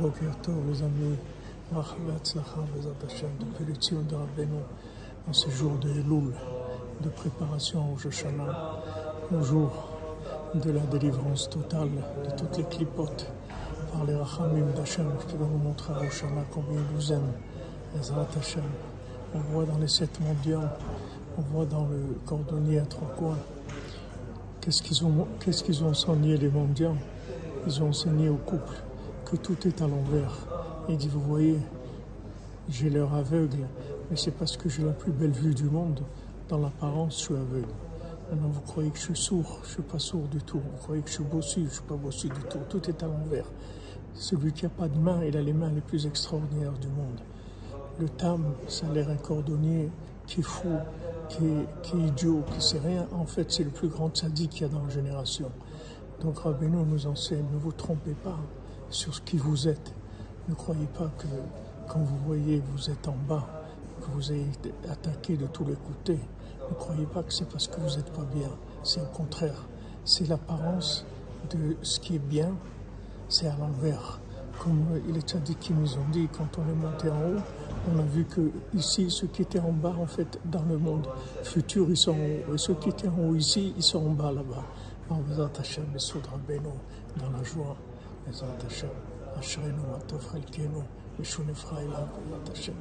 Boker les amis, depuis le Tzion de Rabbeinu, en ce jour de Elul, de préparation au Joshana, au jour de la délivrance totale de toutes les clipotes par les Rachamim d'Hachem qui vont nous montrer à Joshana combien ils nous aiment, Ezrat Hashem. On voit dans les sept mondiaux, on voit dans le cordonnier à trois coins, qu'est-ce qu'ils ont, qu'est-ce qu'ils ont enseigné les mondiaux Ils ont enseigné au couple que tout est à l'envers. Il dit, vous voyez, j'ai l'air aveugle, mais c'est parce que j'ai la plus belle vue du monde. Dans l'apparence, je suis aveugle. Maintenant, vous croyez que je suis sourd, je ne suis pas sourd du tout. Vous croyez que je suis bossu, je ne suis pas bossu du tout. Tout est à l'envers. Celui qui n'a pas de main, il a les mains les plus extraordinaires du monde. Le tam, ça a l'air un cordonnier qui est fou, qui est, idiot, qui sait rien. En fait, c'est le plus grand sadique qu'il y a dans la génération. Donc Rabbeinu nous enseigne, ne vous trompez pas sur ce qui vous êtes. Ne croyez pas que quand vous voyez vous êtes en bas, que vous été attaqué de tous les côtés. Ne croyez pas que c'est parce que vous n'êtes pas bien. C'est au contraire. C'est l'apparence de ce qui est bien, c'est à l'envers. Comme les tzadikim nous ont dit, quand on est monté en haut, on a vu que ici, ceux qui étaient en bas, en fait, dans le monde futur, ils sont en haut. Et ceux qui étaient en haut ici, ils sont en bas là-bas. En faisant Hachem, dans la joie. בעזרת השם, אשרינו מה טוב חלקנו, ושונפך אליו בעזרת השם.